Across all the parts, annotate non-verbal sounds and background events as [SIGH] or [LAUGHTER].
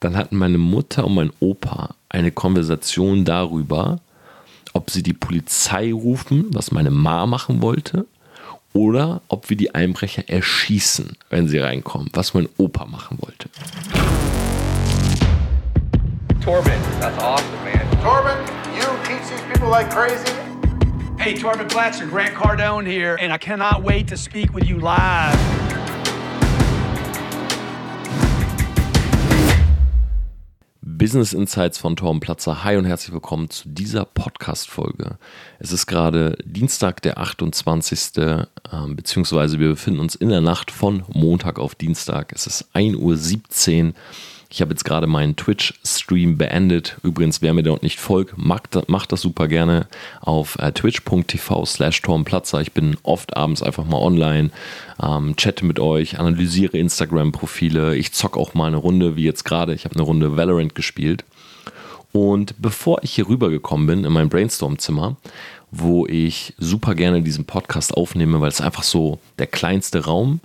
Dann hatten meine Mutter und mein Opa eine Konversation darüber, ob sie die Polizei rufen, was meine Ma machen wollte, oder ob wir die Einbrecher erschießen, wenn sie reinkommen, was mein Opa machen wollte. Torben, that's awesome, man. Torben, you teach these people like crazy? Hey, Torben Platzer, Grant Cardone here, and I cannot wait to speak with you live. Business Insights von Torben Platzer. Hi und herzlich willkommen zu dieser Podcast-Folge. Es ist gerade Dienstag, der 28. Ähm, beziehungsweise wir befinden uns in der Nacht von Montag auf Dienstag. Es ist 1.17 Uhr. Ich habe jetzt gerade meinen Twitch-Stream beendet. Übrigens, wer mir dort nicht folgt, macht, macht das super gerne auf äh, twitch.tv slash tormplatzer. Ich bin oft abends einfach mal online, ähm, chatte mit euch, analysiere Instagram-Profile. Ich zock auch mal eine Runde, wie jetzt gerade. Ich habe eine Runde Valorant gespielt. Und bevor ich hier rübergekommen bin in mein Brainstorm-Zimmer, wo ich super gerne diesen Podcast aufnehme, weil es einfach so der kleinste Raum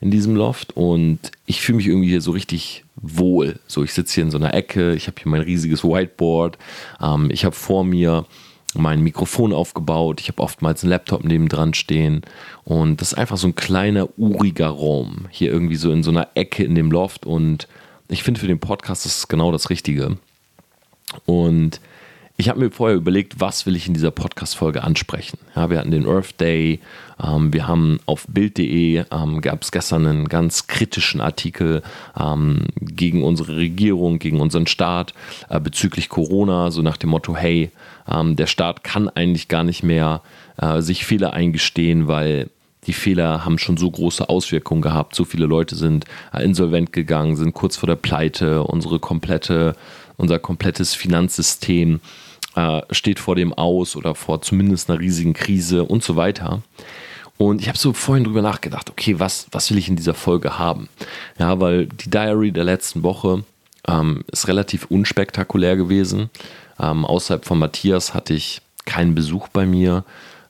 in diesem Loft und ich fühle mich irgendwie hier so richtig wohl. So, ich sitze hier in so einer Ecke, ich habe hier mein riesiges Whiteboard, ähm, ich habe vor mir mein Mikrofon aufgebaut, ich habe oftmals einen Laptop nebendran stehen und das ist einfach so ein kleiner, uriger Raum, hier irgendwie so in so einer Ecke in dem Loft und ich finde für den Podcast ist es genau das Richtige. Und ich habe mir vorher überlegt, was will ich in dieser Podcast-Folge ansprechen. Ja, wir hatten den Earth Day, ähm, wir haben auf Bild.de ähm, gab es gestern einen ganz kritischen Artikel ähm, gegen unsere Regierung, gegen unseren Staat äh, bezüglich Corona, so nach dem Motto, hey, ähm, der Staat kann eigentlich gar nicht mehr äh, sich Fehler eingestehen, weil die Fehler haben schon so große Auswirkungen gehabt. So viele Leute sind äh, insolvent gegangen, sind kurz vor der Pleite. Unsere komplette, unser komplettes Finanzsystem äh, steht vor dem Aus oder vor zumindest einer riesigen Krise und so weiter. Und ich habe so vorhin drüber nachgedacht, okay, was, was will ich in dieser Folge haben? Ja, weil die Diary der letzten Woche ähm, ist relativ unspektakulär gewesen. Ähm, außerhalb von Matthias hatte ich keinen Besuch bei mir.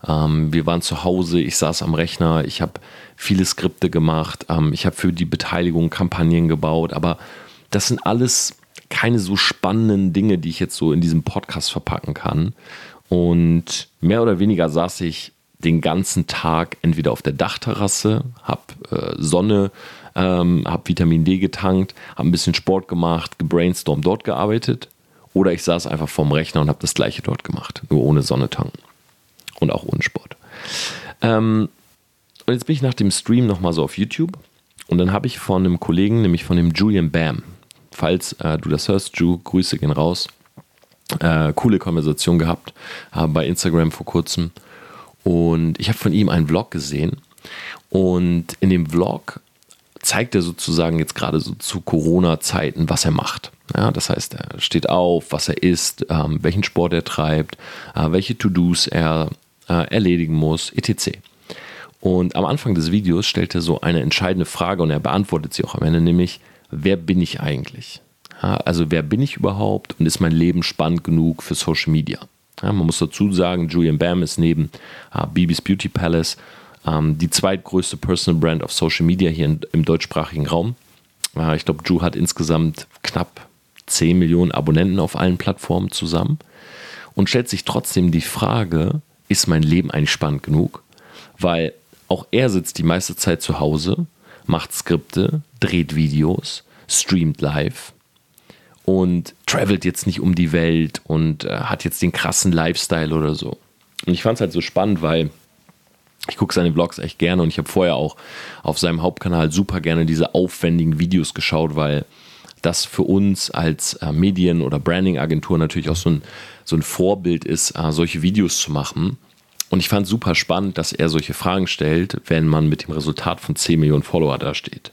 Ähm, wir waren zu Hause, ich saß am Rechner, ich habe viele Skripte gemacht, ähm, ich habe für die Beteiligung Kampagnen gebaut, aber das sind alles keine so spannenden Dinge, die ich jetzt so in diesem Podcast verpacken kann. Und mehr oder weniger saß ich den ganzen Tag entweder auf der Dachterrasse, habe äh, Sonne, ähm, habe Vitamin D getankt, habe ein bisschen Sport gemacht, gebrainstormt, dort gearbeitet. Oder ich saß einfach vorm Rechner und habe das gleiche dort gemacht, nur ohne Sonne tanken und auch ohne Sport. Ähm, und jetzt bin ich nach dem Stream nochmal so auf YouTube und dann habe ich von einem Kollegen, nämlich von dem Julian Bam, falls äh, du das hörst, Ju, Grüße gehen raus. Äh, coole Konversation gehabt äh, bei Instagram vor kurzem. Und ich habe von ihm einen Vlog gesehen. Und in dem Vlog zeigt er sozusagen jetzt gerade so zu Corona-Zeiten, was er macht. Ja, das heißt, er steht auf, was er isst, ähm, welchen Sport er treibt, äh, welche To-Dos er äh, erledigen muss, etc. Und am Anfang des Videos stellt er so eine entscheidende Frage und er beantwortet sie auch am Ende, nämlich, wer bin ich eigentlich? Ja, also wer bin ich überhaupt und ist mein Leben spannend genug für Social Media? Ja, man muss dazu sagen, Julian Bam ist neben äh, Bibis Beauty Palace ähm, die zweitgrößte Personal Brand auf Social Media hier in, im deutschsprachigen Raum. Äh, ich glaube, Ju hat insgesamt knapp 10 Millionen Abonnenten auf allen Plattformen zusammen und stellt sich trotzdem die Frage, ist mein Leben eigentlich spannend genug? Weil auch er sitzt die meiste Zeit zu Hause, macht Skripte, dreht Videos, streamt live und travelt jetzt nicht um die Welt und äh, hat jetzt den krassen Lifestyle oder so. Und ich fand es halt so spannend, weil ich gucke seine Vlogs echt gerne und ich habe vorher auch auf seinem Hauptkanal super gerne diese aufwendigen Videos geschaut, weil das für uns als äh, Medien- oder Branding-Agentur natürlich auch so ein, so ein Vorbild ist, äh, solche Videos zu machen. Und ich fand super spannend, dass er solche Fragen stellt, wenn man mit dem Resultat von 10 Millionen Follower dasteht.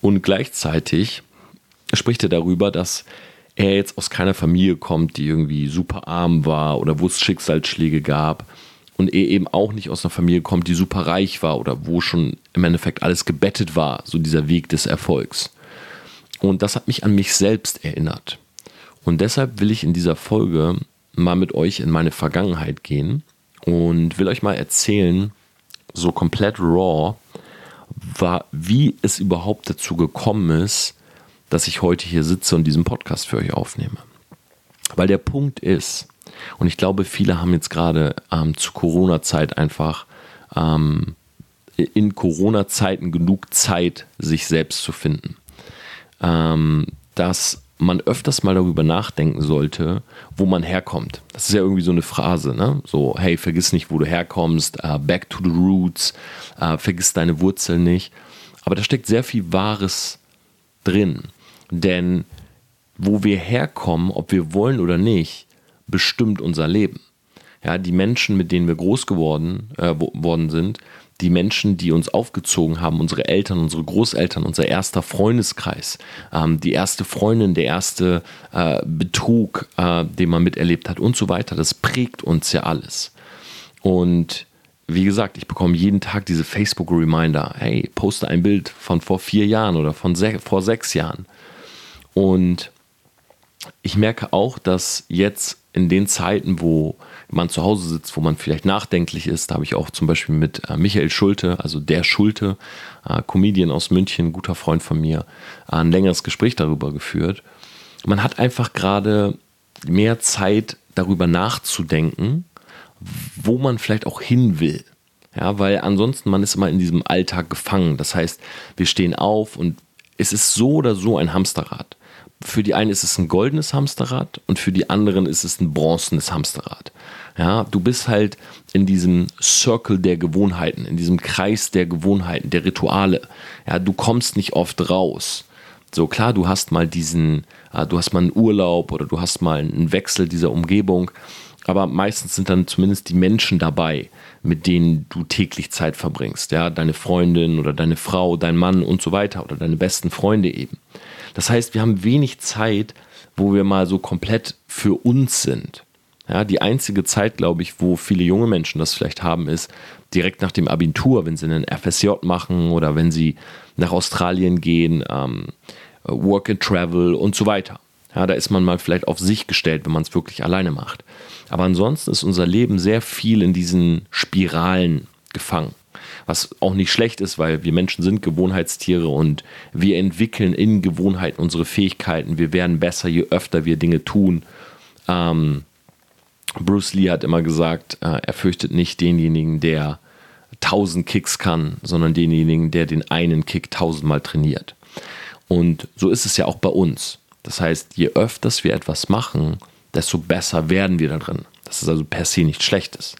Und gleichzeitig spricht er darüber, dass er jetzt aus keiner Familie kommt, die irgendwie super arm war oder wo es Schicksalsschläge gab. Und er eben auch nicht aus einer Familie kommt, die super reich war oder wo schon im Endeffekt alles gebettet war, so dieser Weg des Erfolgs. Und das hat mich an mich selbst erinnert. Und deshalb will ich in dieser Folge mal mit euch in meine Vergangenheit gehen und will euch mal erzählen, so komplett raw, war, wie es überhaupt dazu gekommen ist, dass ich heute hier sitze und diesen Podcast für euch aufnehme. Weil der Punkt ist, und ich glaube, viele haben jetzt gerade ähm, zu Corona-Zeit einfach ähm, in Corona-Zeiten genug Zeit, sich selbst zu finden. Ähm, dass man öfters mal darüber nachdenken sollte, wo man herkommt. Das ist ja irgendwie so eine Phrase, ne? So, hey, vergiss nicht, wo du herkommst, uh, back to the roots, uh, vergiss deine Wurzeln nicht. Aber da steckt sehr viel Wahres drin. Denn wo wir herkommen, ob wir wollen oder nicht, bestimmt unser Leben. Ja, die Menschen, mit denen wir groß geworden äh, worden sind, die Menschen, die uns aufgezogen haben, unsere Eltern, unsere Großeltern, unser erster Freundeskreis, ähm, die erste Freundin, der erste äh, Betrug, äh, den man miterlebt hat und so weiter, das prägt uns ja alles. Und wie gesagt, ich bekomme jeden Tag diese Facebook-Reminder, hey, poste ein Bild von vor vier Jahren oder von se vor sechs Jahren. Und ich merke auch, dass jetzt in den Zeiten, wo man zu Hause sitzt, wo man vielleicht nachdenklich ist, da habe ich auch zum Beispiel mit äh, Michael Schulte, also der Schulte, äh, Comedian aus München, guter Freund von mir, äh, ein längeres Gespräch darüber geführt. Man hat einfach gerade mehr Zeit darüber nachzudenken, wo man vielleicht auch hin will. Ja, weil ansonsten man ist immer in diesem Alltag gefangen. Das heißt, wir stehen auf und es ist so oder so ein Hamsterrad für die einen ist es ein goldenes Hamsterrad und für die anderen ist es ein bronzenes Hamsterrad. Ja, du bist halt in diesem Circle der Gewohnheiten, in diesem Kreis der Gewohnheiten, der Rituale. Ja, du kommst nicht oft raus. So klar, du hast mal diesen, äh, du hast mal einen Urlaub oder du hast mal einen Wechsel dieser Umgebung, aber meistens sind dann zumindest die Menschen dabei, mit denen du täglich Zeit verbringst. Ja, deine Freundin oder deine Frau, dein Mann und so weiter oder deine besten Freunde eben. Das heißt, wir haben wenig Zeit, wo wir mal so komplett für uns sind. Ja, die einzige Zeit, glaube ich, wo viele junge Menschen das vielleicht haben, ist direkt nach dem Abitur, wenn sie einen FSJ machen oder wenn sie nach Australien gehen, ähm, Work and Travel und so weiter. Ja, da ist man mal vielleicht auf sich gestellt, wenn man es wirklich alleine macht. Aber ansonsten ist unser Leben sehr viel in diesen Spiralen gefangen was auch nicht schlecht ist, weil wir Menschen sind Gewohnheitstiere und wir entwickeln in Gewohnheiten unsere Fähigkeiten. Wir werden besser, je öfter wir Dinge tun. Ähm, Bruce Lee hat immer gesagt, äh, er fürchtet nicht denjenigen, der tausend Kicks kann, sondern denjenigen, der den einen Kick tausendmal trainiert. Und so ist es ja auch bei uns. Das heißt, je öfters wir etwas machen, desto besser werden wir da drin. Das ist also per se nichts Schlechtes.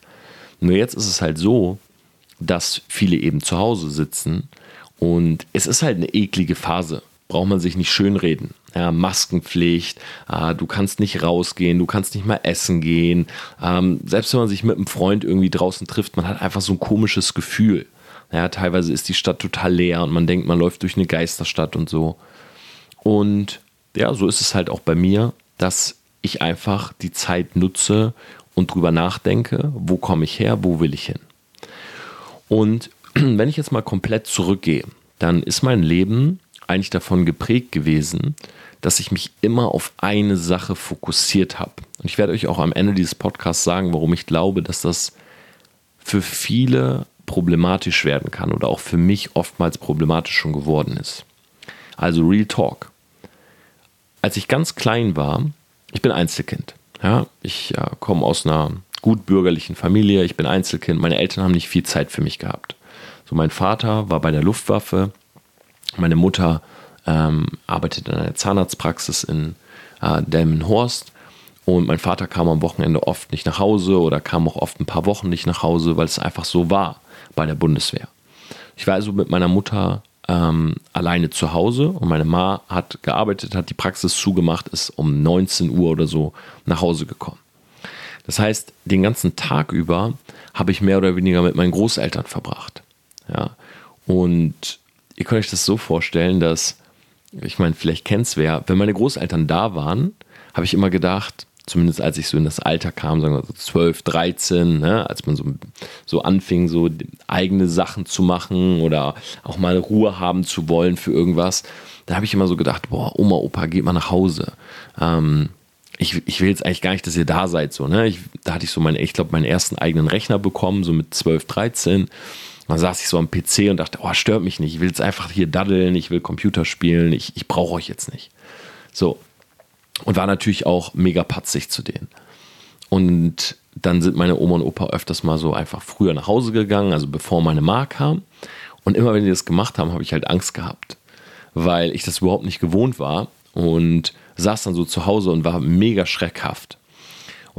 Nur jetzt ist es halt so, dass viele eben zu Hause sitzen und es ist halt eine eklige Phase. Braucht man sich nicht schönreden. Ja, Maskenpflicht, äh, du kannst nicht rausgehen, du kannst nicht mal essen gehen. Ähm, selbst wenn man sich mit einem Freund irgendwie draußen trifft, man hat einfach so ein komisches Gefühl. Ja, teilweise ist die Stadt total leer und man denkt, man läuft durch eine Geisterstadt und so. Und ja, so ist es halt auch bei mir, dass ich einfach die Zeit nutze und drüber nachdenke, wo komme ich her, wo will ich hin. Und [CLEARS THROAT] wenn ich jetzt mal komplett zurückgehe, dann ist mein Leben eigentlich davon geprägt gewesen, dass ich mich immer auf eine Sache fokussiert habe. Und ich werde euch auch am Ende dieses Podcasts sagen, warum ich glaube, dass das für viele problematisch werden kann oder auch für mich oftmals problematisch schon geworden ist. Also Real Talk. Als ich ganz klein war, ich bin Einzelkind. Ja, ich äh, komme aus einer gut bürgerlichen Familie, ich bin Einzelkind, meine Eltern haben nicht viel Zeit für mich gehabt. So, mein Vater war bei der Luftwaffe, meine Mutter ähm, arbeitet in einer Zahnarztpraxis in äh, Delmenhorst und mein Vater kam am Wochenende oft nicht nach Hause oder kam auch oft ein paar Wochen nicht nach Hause, weil es einfach so war bei der Bundeswehr. Ich war also mit meiner Mutter ähm, alleine zu Hause und meine Ma hat gearbeitet, hat die Praxis zugemacht, ist um 19 Uhr oder so nach Hause gekommen. Das heißt, den ganzen Tag über habe ich mehr oder weniger mit meinen Großeltern verbracht. Ja. Und ihr könnt euch das so vorstellen, dass, ich meine, vielleicht kennt es wer, wenn meine Großeltern da waren, habe ich immer gedacht, zumindest als ich so in das Alter kam, sagen wir so 12, 13, ne, als man so, so anfing, so eigene Sachen zu machen oder auch mal Ruhe haben zu wollen für irgendwas, da habe ich immer so gedacht, boah, Oma, Opa, geht mal nach Hause. Ähm, ich, ich will jetzt eigentlich gar nicht, dass ihr da seid. So, ne? Ich, da hatte ich so meinen, ich glaube, meinen ersten eigenen Rechner bekommen, so mit 12, 13. dann saß ich so am PC und dachte, oh, stört mich nicht, ich will jetzt einfach hier daddeln, ich will Computer spielen, ich, ich brauche euch jetzt nicht. So. Und war natürlich auch mega patzig zu denen. Und dann sind meine Oma und Opa öfters mal so einfach früher nach Hause gegangen, also bevor meine Ma kam. Und immer wenn die das gemacht haben, habe ich halt Angst gehabt, weil ich das überhaupt nicht gewohnt war und saß dann so zu Hause und war mega schreckhaft.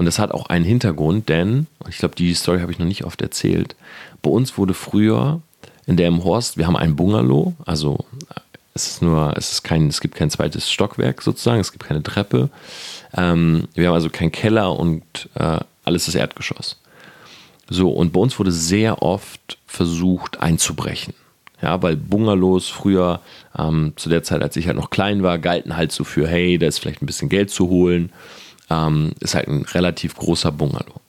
Und das hat auch einen Hintergrund, denn, ich glaube, die Story habe ich noch nicht oft erzählt, bei uns wurde früher in der im Horst, wir haben ein Bungalow, also es ist nur, es ist kein, es gibt kein zweites Stockwerk sozusagen, es gibt keine Treppe. Ähm, wir haben also keinen Keller und äh, alles ist Erdgeschoss. So, und bei uns wurde sehr oft versucht einzubrechen. Ja, weil Bungalows früher, ähm, zu der Zeit, als ich halt noch klein war, galten halt so für, hey, da ist vielleicht ein bisschen Geld zu holen. Ähm, ist halt ein relativ großer Bungalow.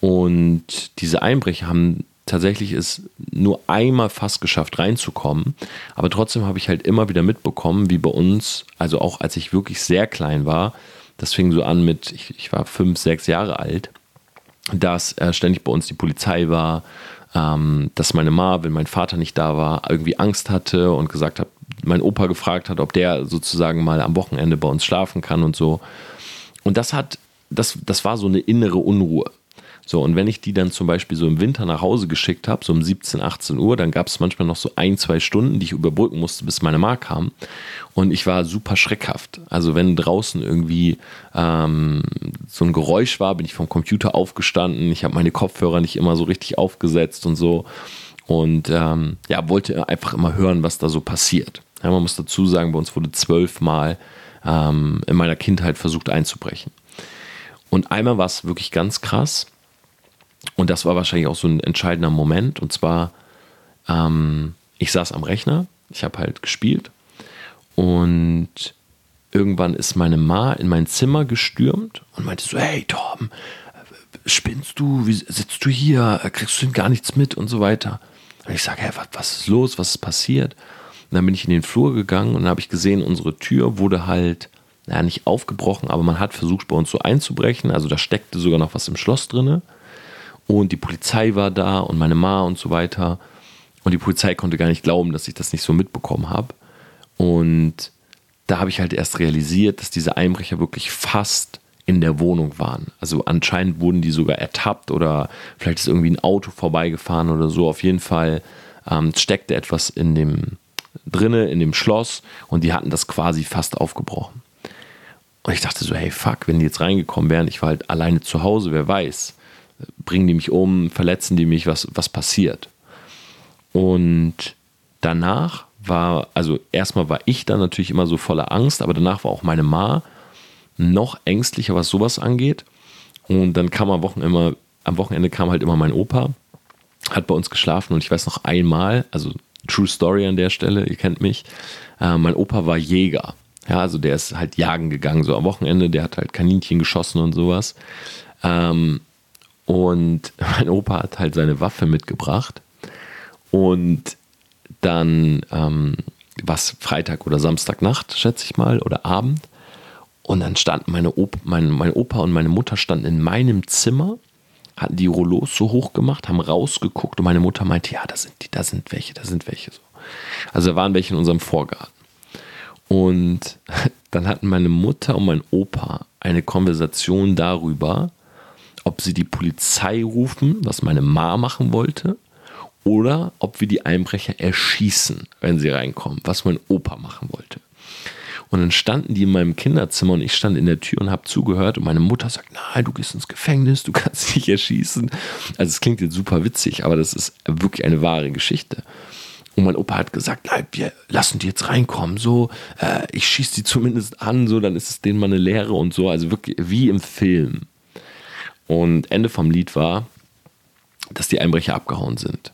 Und diese Einbrecher haben tatsächlich es nur einmal fast geschafft reinzukommen. Aber trotzdem habe ich halt immer wieder mitbekommen, wie bei uns, also auch als ich wirklich sehr klein war, das fing so an mit, ich, ich war fünf, sechs Jahre alt, dass äh, ständig bei uns die Polizei war, ähm, dass meine Ma, wenn mein Vater nicht da war, irgendwie Angst hatte und gesagt hat, mein Opa gefragt hat, ob der sozusagen mal am Wochenende bei uns schlafen kann und so. Und das hat, das, das war so eine innere Unruhe. So, und wenn ich die dann zum Beispiel so im Winter nach Hause geschickt habe, so um 17, 18 Uhr, dann gab es manchmal noch so ein, zwei Stunden, die ich überbrücken musste, bis meine Ma kam. Und ich war super schreckhaft. Also wenn draußen irgendwie ähm, so ein Geräusch war, bin ich vom Computer aufgestanden. Ich habe meine Kopfhörer nicht immer so richtig aufgesetzt und so. Und ähm, ja, wollte einfach immer hören, was da so passiert. Ja, man muss dazu sagen, bei uns wurde zwölfmal ähm, in meiner Kindheit versucht einzubrechen. Und einmal war es wirklich ganz krass. Und das war wahrscheinlich auch so ein entscheidender Moment. Und zwar, ähm, ich saß am Rechner, ich habe halt gespielt und irgendwann ist meine Ma in mein Zimmer gestürmt und meinte so, hey Tom, spinnst du, wie sitzt du hier, kriegst du denn gar nichts mit und so weiter. Und ich sage, hey, was, was ist los, was ist passiert? Dann bin ich in den Flur gegangen und dann habe ich gesehen, unsere Tür wurde halt, naja, nicht aufgebrochen, aber man hat versucht, bei uns so einzubrechen. Also da steckte sogar noch was im Schloss drinne und die Polizei war da und meine Ma und so weiter. Und die Polizei konnte gar nicht glauben, dass ich das nicht so mitbekommen habe. Und da habe ich halt erst realisiert, dass diese Einbrecher wirklich fast in der Wohnung waren. Also anscheinend wurden die sogar ertappt oder vielleicht ist irgendwie ein Auto vorbeigefahren oder so. Auf jeden Fall ähm, steckte etwas in dem drinne in dem Schloss und die hatten das quasi fast aufgebrochen. Und ich dachte so, hey fuck, wenn die jetzt reingekommen wären, ich war halt alleine zu Hause, wer weiß bringen die mich um, verletzen die mich, was, was passiert. Und danach war, also erstmal war ich dann natürlich immer so voller Angst, aber danach war auch meine Ma noch ängstlicher, was sowas angeht. Und dann kam am Wochenende, am Wochenende kam halt immer mein Opa, hat bei uns geschlafen und ich weiß noch einmal, also True Story an der Stelle, ihr kennt mich, äh, mein Opa war Jäger. Ja, also der ist halt jagen gegangen, so am Wochenende, der hat halt Kaninchen geschossen und sowas. Ähm, und [LAUGHS] mein Opa hat halt seine Waffe mitgebracht. Und dann ähm, was Freitag oder Samstagnacht, schätze ich mal, oder Abend. Und dann standen meine Opa, mein, mein Opa und meine Mutter standen in meinem Zimmer, hatten die Rollos so hoch gemacht, haben rausgeguckt und meine Mutter meinte, ja, da sind die, da sind welche, da sind welche so. Also da waren welche in unserem Vorgarten. Und [LAUGHS] dann hatten meine Mutter und mein Opa eine Konversation darüber, ob sie die Polizei rufen, was meine Ma machen wollte, oder ob wir die Einbrecher erschießen, wenn sie reinkommen, was mein Opa machen wollte. Und dann standen die in meinem Kinderzimmer und ich stand in der Tür und habe zugehört und meine Mutter sagt, nein, du gehst ins Gefängnis, du kannst [LAUGHS] dich erschießen. Also es klingt jetzt super witzig, aber das ist wirklich eine wahre Geschichte. Und mein Opa hat gesagt, nein, wir lassen die jetzt reinkommen, so, äh, ich schieße die [LAUGHS] zumindest an, so, dann ist es denen mal eine Lehre und so, also wirklich wie im Film. Und Ende vom Lied war, dass die Einbrecher abgehauen sind.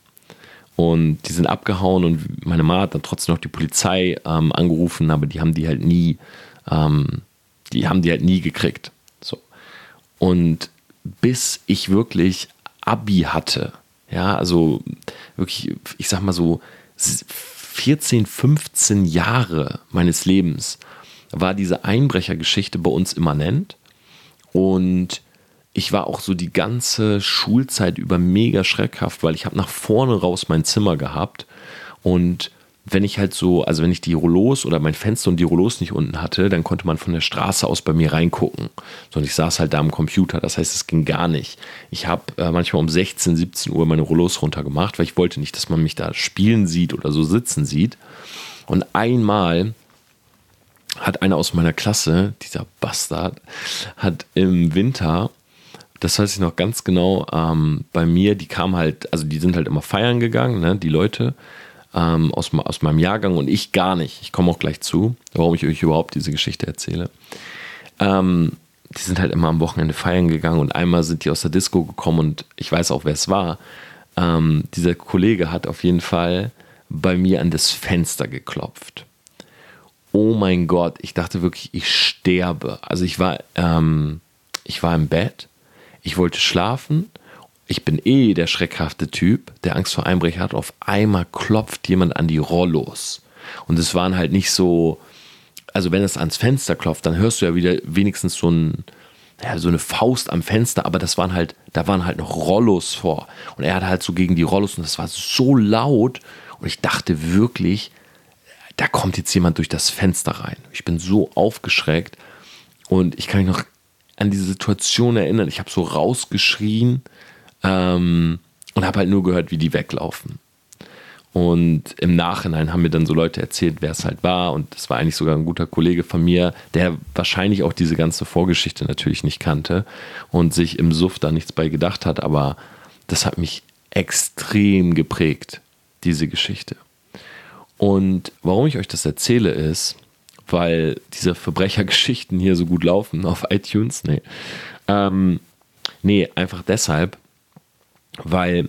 Und die sind abgehauen und meine Mama hat dann trotzdem noch die Polizei ähm, angerufen, aber die haben die halt nie, ähm, die haben die halt nie gekriegt. So. Und bis ich wirklich Abi hatte, ja, also wirklich, ich sag mal so 14, 15 Jahre meines Lebens war diese Einbrechergeschichte bei uns immanent. Und ich war auch so die ganze Schulzeit über mega schreckhaft, weil ich habe nach vorne raus mein Zimmer gehabt und wenn ich halt so, also wenn ich die Rollos oder mein Fenster und die Rollos nicht unten hatte, dann konnte man von der Straße aus bei mir reingucken. Sondern ich saß halt da am Computer, das heißt, es ging gar nicht. Ich habe äh, manchmal um 16, 17 Uhr meine Rollos runtergemacht, weil ich wollte nicht, dass man mich da spielen sieht oder so sitzen sieht. Und einmal hat einer aus meiner Klasse, dieser Bastard, hat im Winter das weiß ich noch ganz genau, ähm, bei mir, die kamen halt, also die sind halt immer feiern gegangen, ne, die Leute ähm, aus, aus meinem Jahrgang und ich gar nicht. Ich komme auch gleich zu, warum ich euch überhaupt diese Geschichte erzähle. Ähm, die sind halt immer am Wochenende feiern gegangen und einmal sind die aus der Disco gekommen und ich weiß auch, wer es war. Ähm, dieser Kollege hat auf jeden Fall bei mir an das Fenster geklopft. Oh mein Gott, ich dachte wirklich, ich sterbe. Also ich war, ähm, ich war im Bett, ich wollte schlafen ich bin eh der schreckhafte Typ, der Angst vor Einbrecher hat. Auf einmal klopft jemand an die Rollos. Und es waren halt nicht so, also wenn es ans Fenster klopft, dann hörst du ja wieder wenigstens so ein, ja, so eine Faust am Fenster, aber das waren halt, da waren halt noch Rollos vor. Und er hat halt so gegen die Rollos und das war so laut. Und ich dachte wirklich, da kommt jetzt jemand durch das Fenster rein. Ich bin so aufgeschreckt und ich kann mich noch an diese Situation erinnern. Ich habe so rausgeschrien ähm, und habe halt nur gehört, wie die weglaufen. Und im Nachhinein haben mir dann so Leute erzählt, wer es halt war. Und das war eigentlich sogar ein guter Kollege von mir, der wahrscheinlich auch diese ganze Vorgeschichte natürlich nicht kannte und sich im Suff da nichts bei gedacht hat. Aber das hat mich extrem geprägt, diese Geschichte. Und warum ich euch das erzähle, ist, weil diese Verbrechergeschichten hier so gut laufen auf iTunes. Nee. Ähm, nee, einfach deshalb, weil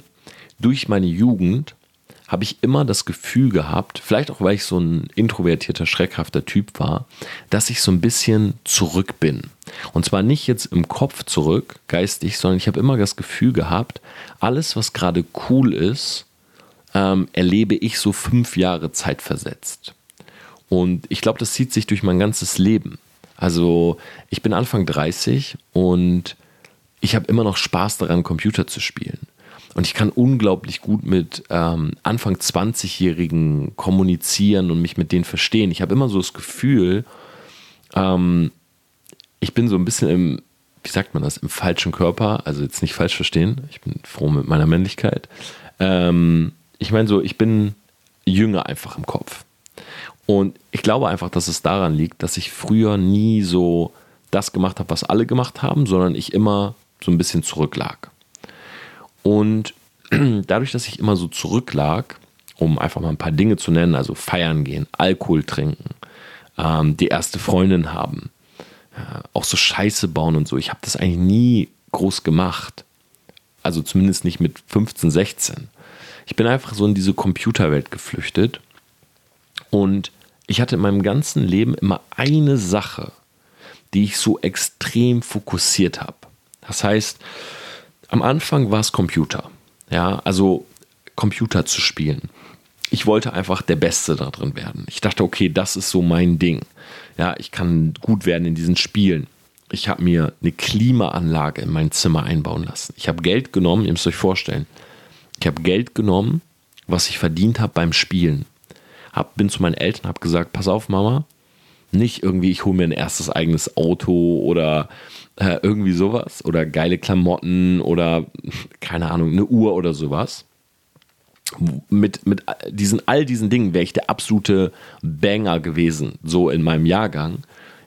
durch meine Jugend habe ich immer das Gefühl gehabt, vielleicht auch weil ich so ein introvertierter, schreckhafter Typ war, dass ich so ein bisschen zurück bin. Und zwar nicht jetzt im Kopf zurück, geistig, sondern ich habe immer das Gefühl gehabt, alles, was gerade cool ist, ähm, erlebe ich so fünf Jahre Zeit versetzt. Und ich glaube, das zieht sich durch mein ganzes Leben. Also ich bin Anfang 30 und ich habe immer noch Spaß daran, Computer zu spielen. Und ich kann unglaublich gut mit ähm, Anfang 20-Jährigen kommunizieren und mich mit denen verstehen. Ich habe immer so das Gefühl, ähm, ich bin so ein bisschen im, wie sagt man das, im falschen Körper. Also jetzt nicht falsch verstehen. Ich bin froh mit meiner Männlichkeit. Ähm, ich meine so, ich bin jünger einfach im Kopf. Und ich glaube einfach, dass es daran liegt, dass ich früher nie so das gemacht habe, was alle gemacht haben, sondern ich immer so ein bisschen zurücklag. Und [CLEARS THROAT] dadurch, dass ich immer so zurücklag, um einfach mal ein paar Dinge zu nennen, also feiern gehen, Alkohol trinken, ähm, die erste Freundin haben, äh, auch so Scheiße bauen und so, ich habe das eigentlich nie groß gemacht. Also zumindest nicht mit 15, 16. Ich bin einfach so in diese Computerwelt geflüchtet und ich hatte in meinem ganzen Leben immer eine Sache, die ich so extrem fokussiert habe. Das heißt, am Anfang war es Computer. Ja, also Computer zu spielen. Ich wollte einfach der Beste da drin werden. Ich dachte, okay, das ist so mein Ding. Ja, ich kann gut werden in diesen Spielen. Ich habe mir eine Klimaanlage in mein Zimmer einbauen lassen. Ich habe Geld genommen, ihr müsst euch vorstellen. Ich habe Geld genommen, was ich verdient habe beim Spielen. Hab, bin zu meinen Eltern, habe gesagt, pass auf, Mama, nicht irgendwie, ich hole mir ein erstes eigenes Auto oder äh, irgendwie sowas oder geile Klamotten oder keine Ahnung, eine Uhr oder sowas. Mit, mit diesen, all diesen Dingen wäre ich der absolute Banger gewesen, so in meinem Jahrgang.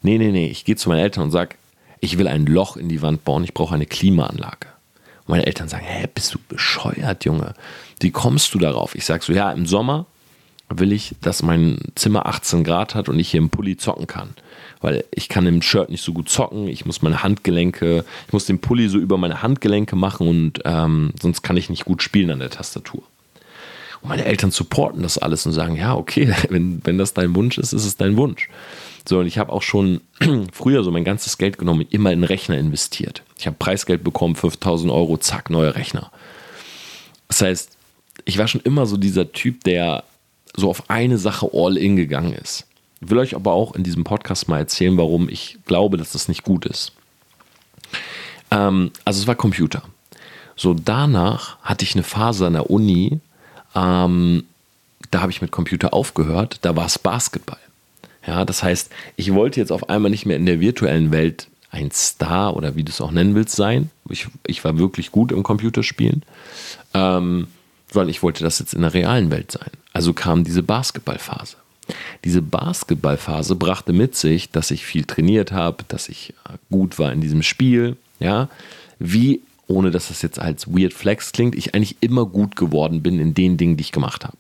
Nee, nee, nee, ich gehe zu meinen Eltern und sage, ich will ein Loch in die Wand bauen, ich brauche eine Klimaanlage. Und meine Eltern sagen, hä, bist du bescheuert, Junge? Wie kommst du darauf? Ich sage so, ja, im Sommer will ich, dass mein Zimmer 18 Grad hat und ich hier im Pulli zocken kann. Weil ich kann im Shirt nicht so gut zocken, ich muss meine Handgelenke, ich muss den Pulli so über meine Handgelenke machen und ähm, sonst kann ich nicht gut spielen an der Tastatur. Und meine Eltern supporten das alles und sagen, ja, okay, [LAUGHS] wenn, wenn das dein Wunsch ist, ist es dein Wunsch. So, und ich habe auch schon [CLEARS THROAT] früher so mein ganzes Geld genommen immer in Rechner investiert. Ich habe Preisgeld bekommen, 5000 Euro, zack, neuer Rechner. Das heißt, ich war schon immer so dieser Typ, der so auf eine Sache all in gegangen ist. Ich will euch aber auch in diesem Podcast mal erzählen, warum ich glaube, dass das nicht gut ist. Ähm, also es war Computer. So danach hatte ich eine Phase an der Uni, ähm, da habe ich mit Computer aufgehört, da war es Basketball. Ja, das heißt, ich wollte jetzt auf einmal nicht mehr in der virtuellen Welt ein Star oder wie du es auch nennen willst sein. Ich, ich war wirklich gut im Computerspielen, ähm, sondern ich wollte das jetzt in der realen Welt sein. Also kam diese Basketballphase. Diese Basketballphase brachte mit sich, dass ich viel trainiert habe, dass ich äh, gut war in diesem Spiel, ja, wie ohne dass das jetzt als Weird Flex klingt, ich eigentlich immer gut geworden bin in den Dingen, die ich gemacht habe.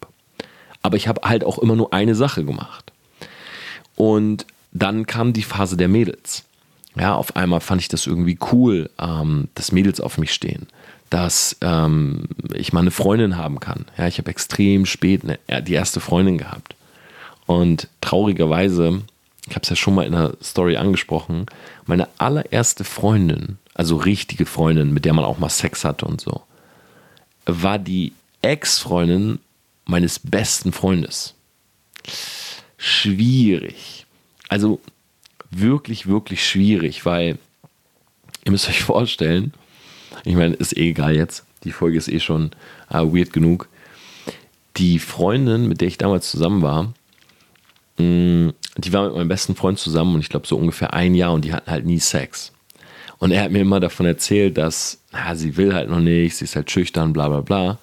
Aber ich habe halt auch immer nur eine Sache gemacht. Und dann kam die Phase der Mädels. Ja, auf einmal fand ich das irgendwie cool, ähm, dass Mädels auf mich stehen, dass ähm, ich mal eine Freundin haben kann. Ja, ich habe extrem spät eine, die erste Freundin gehabt. Und traurigerweise, ich habe es ja schon mal in der Story angesprochen, meine allererste Freundin, also richtige Freundin, mit der man auch mal Sex hatte und so, war die Ex-Freundin meines besten Freundes. Schwierig. Also wirklich, wirklich schwierig, weil ihr müsst euch vorstellen, ich meine, ist eh egal jetzt, die Folge ist eh schon uh, weird genug. Die Freundin, mit der ich damals zusammen war, mh, mm, die war mit meinem besten Freund zusammen und ich glaube so ungefähr ein Jahr und die hatten halt nie Sex. Und er hat mir immer davon erzählt, dass na, sie will halt noch nicht, sie ist halt schüchtern, bla bla bla.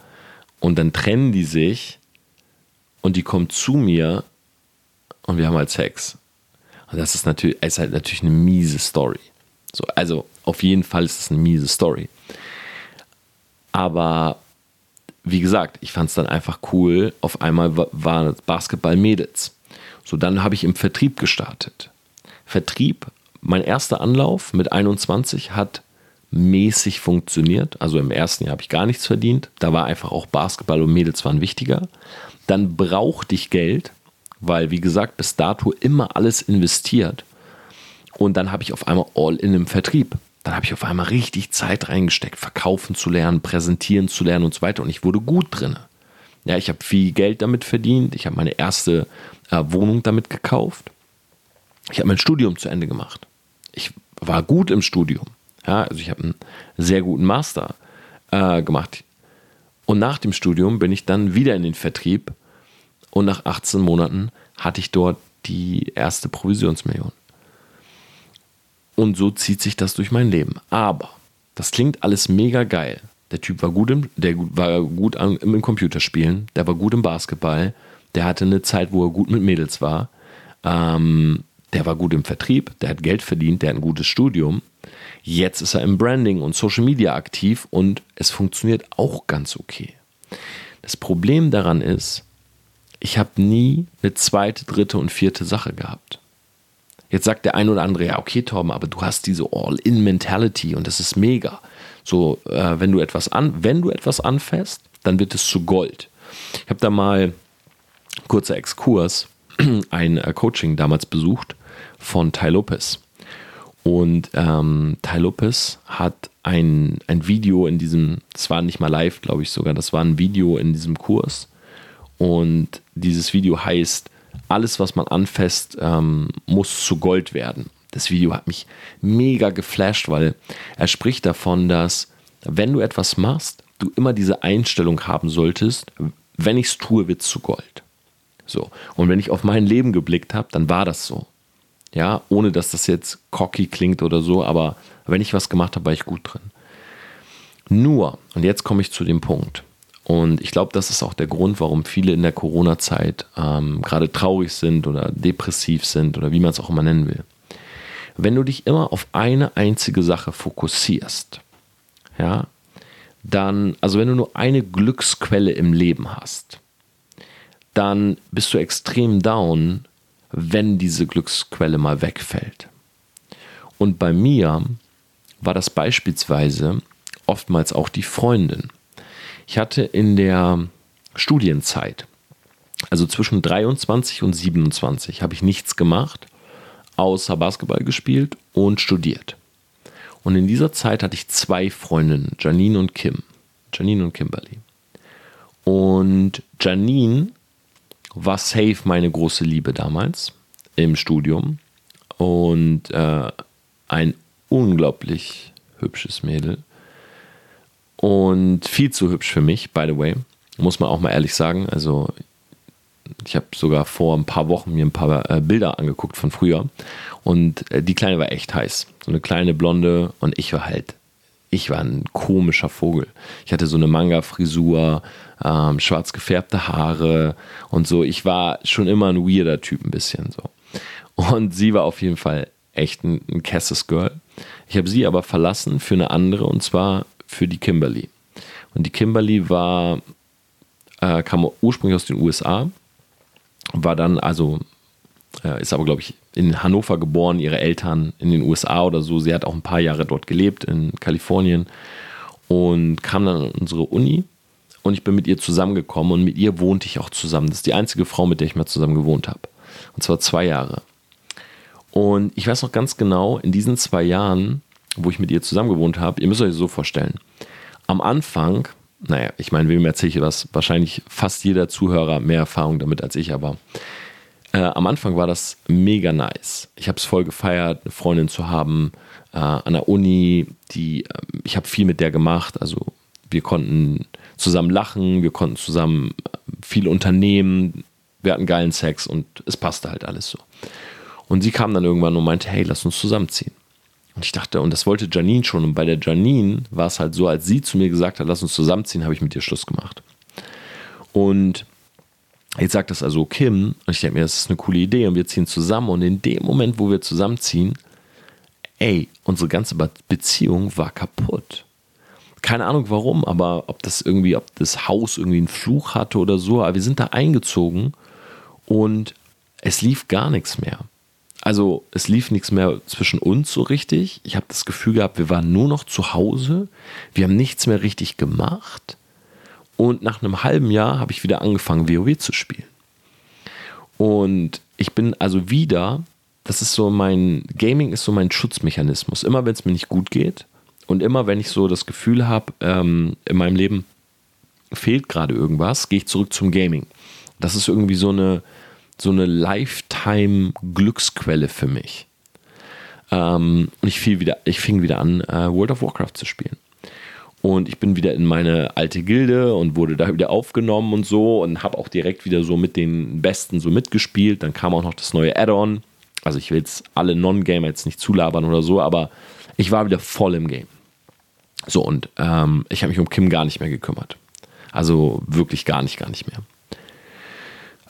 Und dann trennen die sich und die kommt zu mir und wir haben halt Sex. Und das ist natürlich, ist halt natürlich eine miese Story. So, also auf jeden Fall ist es eine miese Story. Aber wie gesagt, ich fand es dann einfach cool. Auf einmal waren Basketball Mädels. So, dann habe ich im Vertrieb gestartet. Vertrieb, mein erster Anlauf mit 21 hat mäßig funktioniert. Also im ersten Jahr habe ich gar nichts verdient. Da war einfach auch Basketball und Mädels waren wichtiger. Dann brauchte ich Geld, weil, wie gesagt, bis dato immer alles investiert. Und dann habe ich auf einmal all in im Vertrieb. Dann habe ich auf einmal richtig Zeit reingesteckt, verkaufen zu lernen, präsentieren zu lernen und so weiter. Und ich wurde gut drin. Ja, ich habe viel Geld damit verdient. Ich habe meine erste äh, Wohnung damit gekauft. Ich habe mein Studium zu Ende gemacht. Ich war gut im Studium. Ja, also ich habe einen sehr guten Master äh, gemacht. Und nach dem Studium bin ich dann wieder in den Vertrieb und nach 18 Monaten hatte ich dort die erste Provisionsmillion. Und so zieht sich das durch mein Leben. Aber das klingt alles mega geil. Der Typ war gut im, der war gut im Computerspielen, der war gut im Basketball, der hatte eine Zeit, wo er gut mit Mädels war. Ähm, der war gut im Vertrieb, der hat Geld verdient, der hat ein gutes Studium. Jetzt ist er im Branding und Social Media aktiv und es funktioniert auch ganz okay. Das Problem daran ist, ich habe nie eine zweite, dritte und vierte Sache gehabt. Jetzt sagt der ein oder andere, ja, okay, Torben, aber du hast diese All-in-Mentality und das ist mega. So, äh, wenn du etwas an, wenn du etwas anfasst, dann wird es zu Gold. Ich habe da mal kurzer Exkurs [CLEARS THROAT] ein äh, Coaching damals besucht von Ty Lopez. Und ähm, Ty Lopez hat ein, ein Video in diesem, das war nicht mal live, glaube ich sogar, das war ein Video in diesem Kurs, und dieses Video heißt, alles, was man anfasst, ähm, muss zu Gold werden. Das Video hat mich mega geflasht, weil er spricht davon, dass wenn du etwas machst, du immer diese Einstellung haben solltest, wenn ich es tue, wird es zu Gold. So. Und wenn ich auf mein Leben geblickt habe, dann war das so. Ja, ohne dass das jetzt cocky klingt oder so, aber wenn ich was gemacht habe, war ich gut drin. Nur, und jetzt komme ich zu dem Punkt, und ich glaube, das ist auch der Grund, warum viele in der Corona-Zeit ähm, gerade traurig sind oder depressiv sind oder wie man es auch immer nennen will. Wenn du dich immer auf eine einzige Sache fokussierst, ja, dann, also wenn du nur eine Glücksquelle im Leben hast, dann bist du extrem down, wenn diese Glücksquelle mal wegfällt. Und bei mir war das beispielsweise oftmals auch die Freundin. Ich hatte in der Studienzeit, also zwischen 23 und 27, habe ich nichts gemacht, außer Basketball gespielt und studiert. Und in dieser Zeit hatte ich zwei Freundinnen, Janine und Kim. Janine und Kimberly. Und Janine war safe meine große Liebe damals im Studium und äh, ein unglaublich hübsches Mädel. Und viel zu hübsch für mich, by the way. Muss man auch mal ehrlich sagen. Also, ich habe sogar vor ein paar Wochen mir ein paar äh, Bilder angeguckt von früher. Und äh, die Kleine war echt heiß. So eine kleine Blonde. Und ich war halt, ich war ein komischer Vogel. Ich hatte so eine Manga-Frisur, ähm, schwarz gefärbte Haare und so. Ich war schon immer ein weirder Typ, ein bisschen so. Und sie war auf jeden Fall echt ein, ein Cassis Girl. Ich habe sie aber verlassen für eine andere und zwar für die Kimberly. Und die Kimberly war, äh, kam ursprünglich aus den USA, war dann also, äh, ist aber glaube ich in Hannover geboren, ihre Eltern in den USA oder so. Sie hat auch ein paar Jahre dort gelebt, in Kalifornien und kam dann an unsere Uni und ich bin mit ihr zusammengekommen und mit ihr wohnte ich auch zusammen. Das ist die einzige Frau, mit der ich mal zusammen gewohnt habe. Und zwar zwei Jahre. Und ich weiß noch ganz genau, in diesen zwei Jahren, wo ich mit ihr zusammen gewohnt habe, ihr müsst euch das so vorstellen. Am Anfang, naja, ich meine, wem erzähle ich was? Wahrscheinlich fast jeder Zuhörer mehr Erfahrung damit als ich, aber äh, am Anfang war das mega nice. Ich habe es voll gefeiert, eine Freundin zu haben äh, an der Uni, die, äh, ich habe viel mit der gemacht, also wir konnten zusammen lachen, wir konnten zusammen äh, viel unternehmen, wir hatten geilen Sex und es passte halt alles so. Und sie kam dann irgendwann und meinte, hey, lass uns zusammenziehen. Und ich dachte, und das wollte Janine schon. Und bei der Janine war es halt so, als sie zu mir gesagt hat, lass uns zusammenziehen, habe ich mit ihr Schluss gemacht. Und jetzt sagt das also Kim, und ich denke mir, das ist eine coole Idee und wir ziehen zusammen. Und in dem Moment, wo wir zusammenziehen, ey, unsere ganze Beziehung war kaputt. Keine Ahnung warum, aber ob das irgendwie, ob das Haus irgendwie einen Fluch hatte oder so, aber wir sind da eingezogen und es lief gar nichts mehr. Also es lief nichts mehr zwischen uns so richtig. Ich habe das Gefühl gehabt, wir waren nur noch zu Hause. Wir haben nichts mehr richtig gemacht. Und nach einem halben Jahr habe ich wieder angefangen, WoW zu spielen. Und ich bin also wieder, das ist so mein, Gaming ist so mein Schutzmechanismus. Immer wenn es mir nicht gut geht und immer wenn ich so das Gefühl habe, ähm, in meinem Leben fehlt gerade irgendwas, gehe ich zurück zum Gaming. Das ist irgendwie so eine, so eine Lifetime-Glücksquelle für mich. Ähm, und ich, fiel wieder, ich fing wieder an, äh, World of Warcraft zu spielen. Und ich bin wieder in meine alte Gilde und wurde da wieder aufgenommen und so und habe auch direkt wieder so mit den Besten so mitgespielt. Dann kam auch noch das neue Add-on. Also ich will jetzt alle Non-Gamer jetzt nicht zulabern oder so, aber ich war wieder voll im Game. So, und ähm, ich habe mich um Kim gar nicht mehr gekümmert. Also wirklich gar nicht, gar nicht mehr.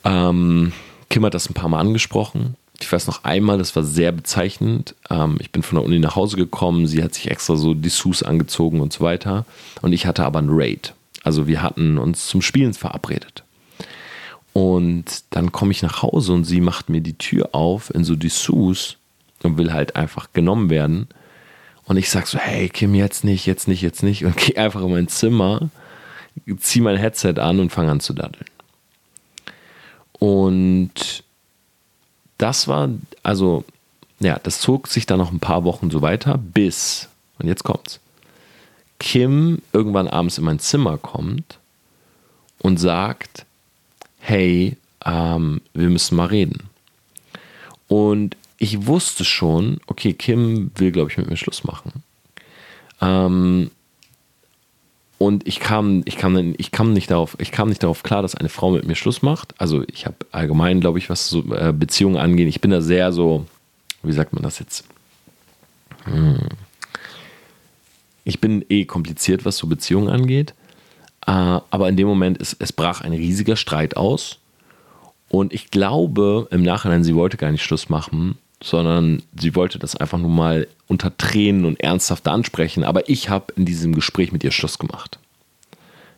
Ähm, Kim hat das ein paar Mal angesprochen. Ich weiß noch einmal, das war sehr bezeichnend. Ähm, ich bin von der Uni nach Hause gekommen, sie hat sich extra so Dessous angezogen und so weiter. Und ich hatte aber einen Raid. Also wir hatten uns zum Spielen verabredet. Und dann komme ich nach Hause und sie macht mir die Tür auf in so Dessous und will halt einfach genommen werden. Und ich sag so, hey Kim, jetzt nicht, jetzt nicht, jetzt nicht. Und [LAUGHS] gehe einfach in mein Zimmer, ziehe mein Headset an und fange an zu daddeln. Und das war, also, ja, das zog sich dann noch ein paar Wochen so weiter, bis, und jetzt kommt's, Kim irgendwann abends in mein Zimmer kommt und sagt, hey, ähm, wir müssen mal reden. Und ich wusste schon, okay, Kim will, glaube ich, mit mir Schluss machen. Ähm, und ich kam, ich kam, ich kam nicht darauf, ich kam nicht darauf klar, dass eine Frau mit mir Schluss macht. Also ich habe allgemein, glaube ich, was so äh, Beziehungen angeht, ich bin da sehr so, wie sagt man das jetzt? Hm. Ich bin eh kompliziert, was so Beziehungen angeht. Äh, aber in dem Moment, ist, es brach ein riesiger Streit aus. Und ich glaube im Nachhinein, sie wollte gar nicht Schluss machen, sondern sie wollte das einfach nur mal unter Tränen und ernsthaft ansprechen. Aber ich habe in diesem Gespräch mit ihr Schluss gemacht.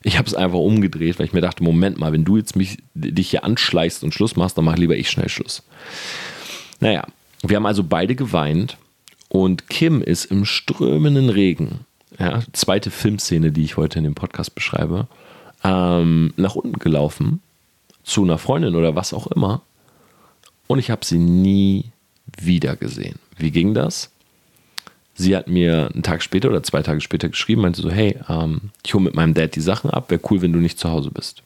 Ich habe es einfach umgedreht, weil ich mir dachte, Moment mal, wenn du jetzt mich, dich hier anschleichst und Schluss machst, dann mach lieber ich schnell Schluss. Naja, wir haben also beide geweint und Kim ist im strömenden Regen, ja, zweite Filmszene, die ich heute in dem Podcast beschreibe, ähm, nach unten gelaufen zu einer Freundin oder was auch immer und ich habe sie nie wieder gesehen. Wie ging das? Sie hat mir einen Tag später oder zwei Tage später geschrieben, meinte so, hey, ähm, ich hole mit meinem Dad die Sachen ab, wäre cool, wenn du nicht zu Hause bist.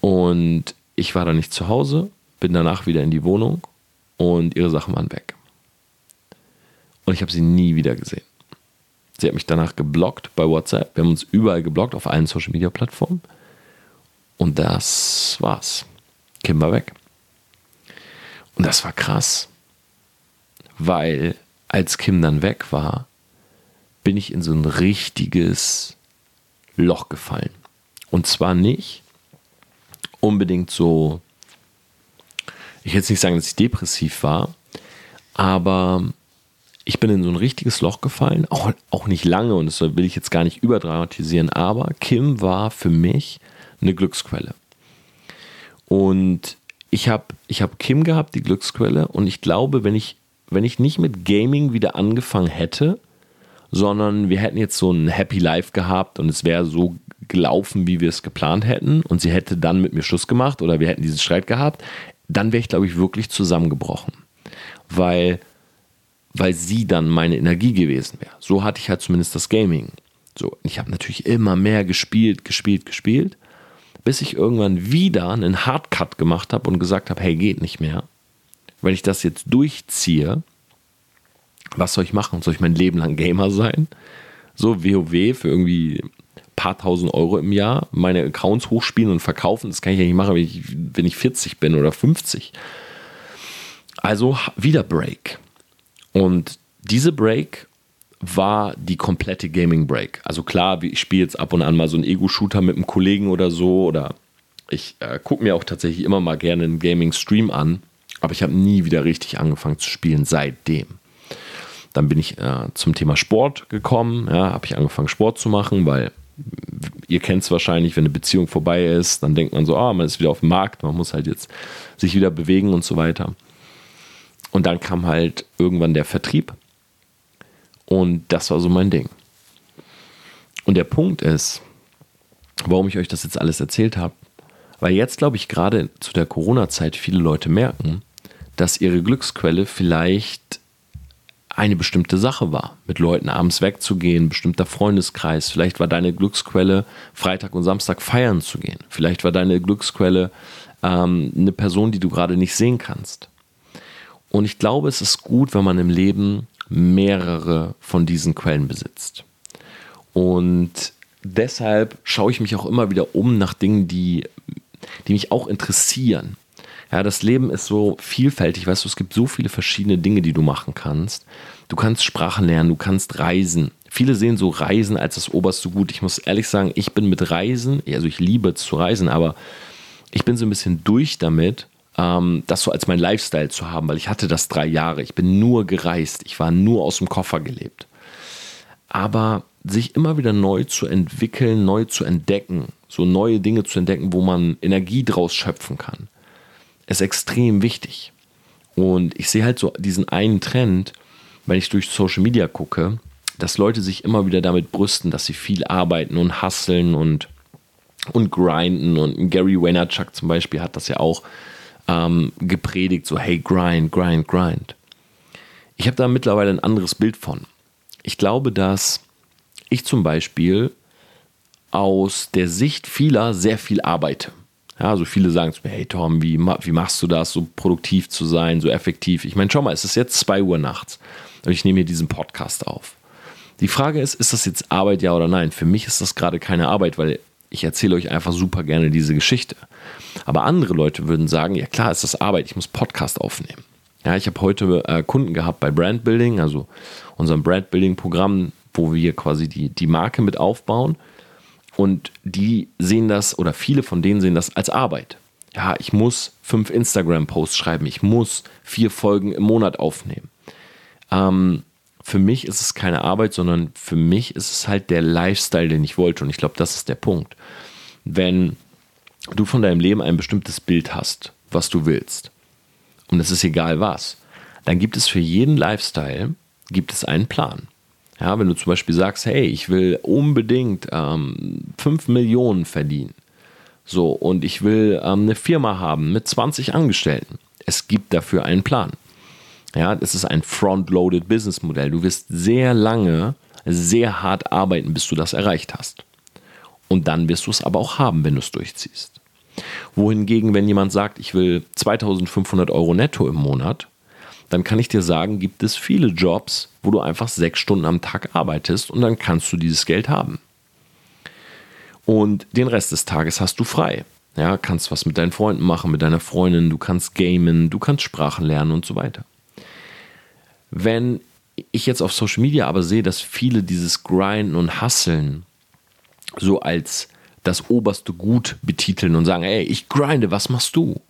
Und ich war dann nicht zu Hause, bin danach wieder in die Wohnung und ihre Sachen waren weg. Und ich habe sie nie wieder gesehen. Sie hat mich danach geblockt bei WhatsApp. Wir haben uns überall geblockt, auf allen Social Media Plattformen. Und das war's. Kim war weg. Und das war krass. Weil als Kim dann weg war, bin ich in so ein richtiges Loch gefallen. Und zwar nicht unbedingt so, ich will jetzt nicht sagen, dass ich depressiv war, aber ich bin in so ein richtiges Loch gefallen, auch, auch nicht lange und das will ich jetzt gar nicht überdramatisieren, aber Kim war für mich eine Glücksquelle. Und ich habe ich hab Kim gehabt, die Glücksquelle, und ich glaube, wenn ich, wenn ich nicht mit Gaming wieder angefangen hätte, sondern wir hätten jetzt so ein Happy Life gehabt und es wäre so gelaufen, wie wir es geplant hätten und sie hätte dann mit mir Schluss gemacht oder wir hätten diesen Streit gehabt, dann wäre ich, glaube ich, wirklich zusammengebrochen. Weil, weil sie dann meine Energie gewesen wäre. So hatte ich halt zumindest das Gaming. So, ich habe natürlich immer mehr gespielt, gespielt, gespielt, bis ich irgendwann wieder einen Hardcut gemacht habe und gesagt habe, hey, geht nicht mehr. Weil ich das jetzt durchziehe, was soll ich machen? Soll ich mein Leben lang Gamer sein? So WoW für irgendwie paar tausend Euro im Jahr, meine Accounts hochspielen und verkaufen, das kann ich ja nicht machen, wenn ich, wenn ich 40 bin oder 50. Also wieder Break. Und diese Break war die komplette Gaming Break. Also klar, ich spiele jetzt ab und an mal so einen Ego-Shooter mit einem Kollegen oder so oder ich äh, gucke mir auch tatsächlich immer mal gerne einen Gaming-Stream an, aber ich habe nie wieder richtig angefangen zu spielen seitdem. Dann bin ich äh, zum Thema Sport gekommen, ja, habe ich angefangen Sport zu machen, weil ihr kennt es wahrscheinlich, wenn eine Beziehung vorbei ist, dann denkt man so, ah, man ist wieder auf dem Markt, man muss halt jetzt sich wieder bewegen und so weiter. Und dann kam halt irgendwann der Vertrieb und das war so mein Ding. Und der Punkt ist, warum ich euch das jetzt alles erzählt habe, weil jetzt glaube ich gerade zu der Corona-Zeit viele Leute merken, dass ihre Glücksquelle vielleicht eine bestimmte Sache war, mit Leuten abends wegzugehen, bestimmter Freundeskreis. Vielleicht war deine Glücksquelle, Freitag und Samstag feiern zu gehen. Vielleicht war deine Glücksquelle ähm, eine Person, die du gerade nicht sehen kannst. Und ich glaube, es ist gut, wenn man im Leben mehrere von diesen Quellen besitzt. Und deshalb schaue ich mich auch immer wieder um nach Dingen, die, die mich auch interessieren. Ja, das Leben ist so vielfältig, weißt du, es gibt so viele verschiedene Dinge, die du machen kannst. Du kannst Sprachen lernen, du kannst reisen. Viele sehen so Reisen als das oberste Gut. Ich muss ehrlich sagen, ich bin mit Reisen, also ich liebe zu reisen, aber ich bin so ein bisschen durch damit, ähm, das so als mein Lifestyle zu haben, weil ich hatte das drei Jahre. Ich bin nur gereist, ich war nur aus dem Koffer gelebt. Aber sich immer wieder neu zu entwickeln, neu zu entdecken, so neue Dinge zu entdecken, wo man Energie draus schöpfen kann ist extrem wichtig. Und ich sehe halt so diesen einen Trend, wenn ich durch Social Media gucke, dass Leute sich immer wieder damit brüsten, dass sie viel arbeiten und hasseln und, und grinden. Und Gary Vaynerchuk zum Beispiel hat das ja auch ähm, gepredigt, so hey, grind, grind, grind. Ich habe da mittlerweile ein anderes Bild von. Ich glaube, dass ich zum Beispiel aus der Sicht vieler sehr viel arbeite. Ja, also viele sagen zu mir, hey Tom, wie, wie machst du das, so produktiv zu sein, so effektiv? Ich meine, schau mal, es ist jetzt 2 Uhr nachts und ich nehme hier diesen Podcast auf. Die Frage ist, ist das jetzt Arbeit, ja oder nein? Für mich ist das gerade keine Arbeit, weil ich erzähle euch einfach super gerne diese Geschichte. Aber andere Leute würden sagen, ja klar, ist das Arbeit, ich muss Podcast aufnehmen. Ja, ich habe heute äh, Kunden gehabt bei Brandbuilding, also unserem Brandbuilding-Programm, wo wir quasi die, die Marke mit aufbauen. Und die sehen das, oder viele von denen sehen das als Arbeit. Ja, ich muss fünf Instagram-Posts schreiben, ich muss vier Folgen im Monat aufnehmen. Ähm, für mich ist es keine Arbeit, sondern für mich ist es halt der Lifestyle, den ich wollte. Und ich glaube, das ist der Punkt. Wenn du von deinem Leben ein bestimmtes Bild hast, was du willst, und es ist egal was, dann gibt es für jeden Lifestyle gibt es einen Plan. Ja, wenn du zum Beispiel sagst, hey, ich will unbedingt ähm, 5 Millionen verdienen. So, und ich will ähm, eine Firma haben mit 20 Angestellten. Es gibt dafür einen Plan. Ja, das ist ein front-loaded Business-Modell. Du wirst sehr lange, sehr hart arbeiten, bis du das erreicht hast. Und dann wirst du es aber auch haben, wenn du es durchziehst. Wohingegen, wenn jemand sagt, ich will 2500 Euro netto im Monat, dann kann ich dir sagen, gibt es viele Jobs, wo du einfach sechs Stunden am Tag arbeitest und dann kannst du dieses Geld haben. Und den Rest des Tages hast du frei. Ja, kannst was mit deinen Freunden machen, mit deiner Freundin, du kannst gamen, du kannst Sprachen lernen und so weiter. Wenn ich jetzt auf Social Media aber sehe, dass viele dieses Grinden und Hustlen so als das oberste Gut betiteln und sagen, ey, ich grinde, was machst du?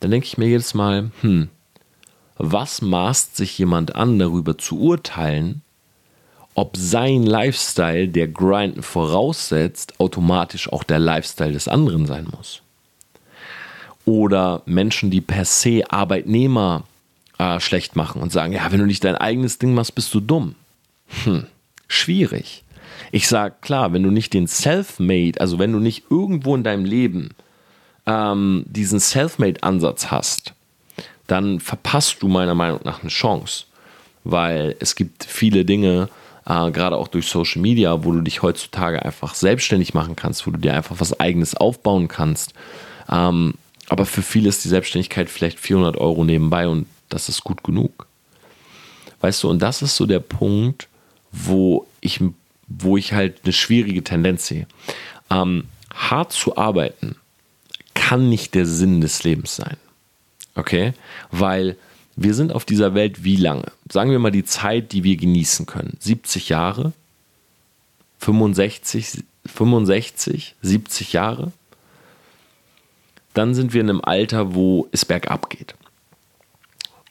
Dann denke ich mir jedes Mal, hm, was maßt sich jemand an, darüber zu urteilen, ob sein Lifestyle, der Grinden voraussetzt, automatisch auch der Lifestyle des anderen sein muss. Oder Menschen, die per se Arbeitnehmer äh, schlecht machen und sagen, ja, wenn du nicht dein eigenes Ding machst, bist du dumm. Hm, schwierig. Ich sage klar, wenn du nicht den Self-Made, also wenn du nicht irgendwo in deinem Leben ähm, diesen Self-Made-Ansatz hast, dann verpasst du meiner Meinung nach eine Chance. Weil es gibt viele Dinge, äh, gerade auch durch Social Media, wo du dich heutzutage einfach selbstständig machen kannst, wo du dir einfach was eigenes aufbauen kannst. Ähm, aber für viele ist die Selbstständigkeit vielleicht 400 Euro nebenbei und das ist gut genug. Weißt du, und das ist so der Punkt, wo ich, wo ich halt eine schwierige Tendenz sehe. Ähm, hart zu arbeiten kann nicht der Sinn des Lebens sein. Okay? Weil wir sind auf dieser Welt wie lange? Sagen wir mal die Zeit, die wir genießen können. 70 Jahre? 65, 65, 70 Jahre? Dann sind wir in einem Alter, wo es bergab geht.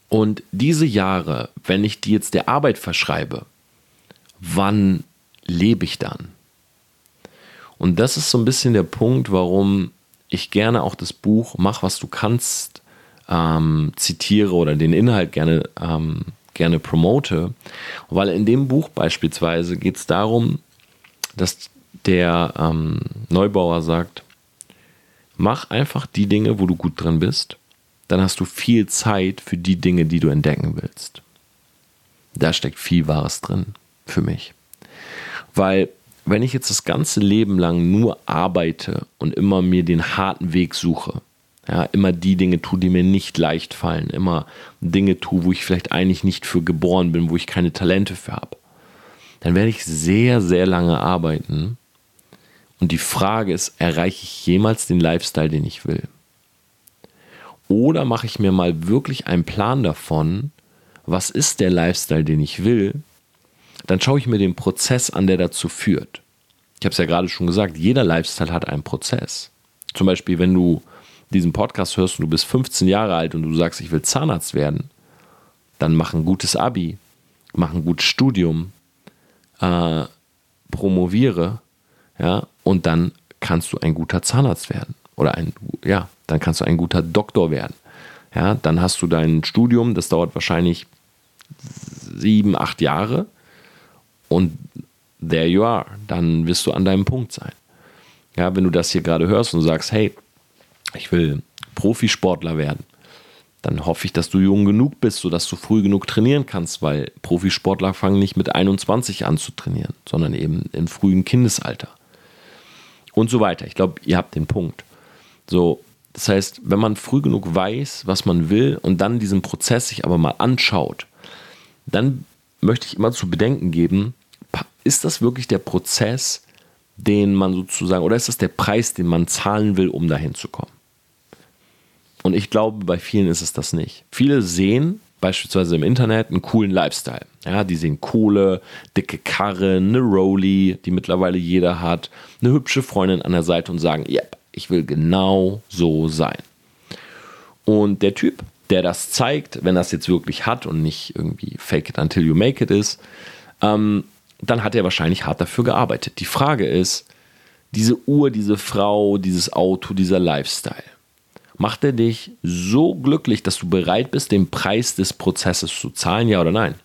Und diese Jahre, wenn ich die jetzt der Arbeit verschreibe, wann lebe ich dann? Und das ist so ein bisschen der Punkt, warum ich gerne auch das Buch Mach, was du kannst ähm, zitiere oder den Inhalt gerne, ähm, gerne promote. Weil in dem Buch beispielsweise geht es darum, dass der ähm, Neubauer sagt, mach einfach die Dinge, wo du gut drin bist, dann hast du viel Zeit für die Dinge, die du entdecken willst. Da steckt viel Wahres drin für mich. Weil wenn ich jetzt das ganze Leben lang nur arbeite und immer mir den harten Weg suche, ja, immer die Dinge tue, die mir nicht leicht fallen, immer Dinge tue, wo ich vielleicht eigentlich nicht für geboren bin, wo ich keine Talente für habe, dann werde ich sehr, sehr lange arbeiten. Und die Frage ist, erreiche ich jemals den Lifestyle, den ich will? Oder mache ich mir mal wirklich einen Plan davon, was ist der Lifestyle, den ich will? Dann schaue ich mir den Prozess an, der dazu führt. Ich habe es ja gerade schon gesagt, jeder Lifestyle hat einen Prozess. Zum Beispiel, wenn du diesen Podcast hörst und du bist 15 Jahre alt und du sagst, ich will Zahnarzt werden, dann mach ein gutes Abi, mach ein gutes Studium, äh, promoviere, ja, und dann kannst du ein guter Zahnarzt werden. Oder ein, ja, dann kannst du ein guter Doktor werden. Ja, dann hast du dein Studium, das dauert wahrscheinlich sieben, acht Jahre und there you are. Dann wirst du an deinem Punkt sein. Ja, wenn du das hier gerade hörst und sagst, hey, ich will Profisportler werden, dann hoffe ich, dass du jung genug bist, sodass du früh genug trainieren kannst, weil Profisportler fangen nicht mit 21 an zu trainieren, sondern eben im frühen Kindesalter. Und so weiter. Ich glaube, ihr habt den Punkt. So, das heißt, wenn man früh genug weiß, was man will und dann diesen Prozess sich aber mal anschaut, dann möchte ich immer zu bedenken geben, ist das wirklich der Prozess, den man sozusagen, oder ist das der Preis, den man zahlen will, um dahin zu kommen? Und ich glaube, bei vielen ist es das nicht. Viele sehen beispielsweise im Internet einen coolen Lifestyle. Ja, die sehen Kohle, dicke Karre, eine Rolli, die mittlerweile jeder hat, eine hübsche Freundin an der Seite und sagen, yep, ich will genau so sein. Und der Typ, der das zeigt, wenn es jetzt wirklich hat und nicht irgendwie fake it until you make it ist, ähm, dann hat er wahrscheinlich hart dafür gearbeitet. Die Frage ist, diese Uhr, diese Frau, dieses Auto, dieser Lifestyle, macht er dich so glücklich, dass du bereit bist, den Preis des Prozesses zu zahlen, ja oder nein?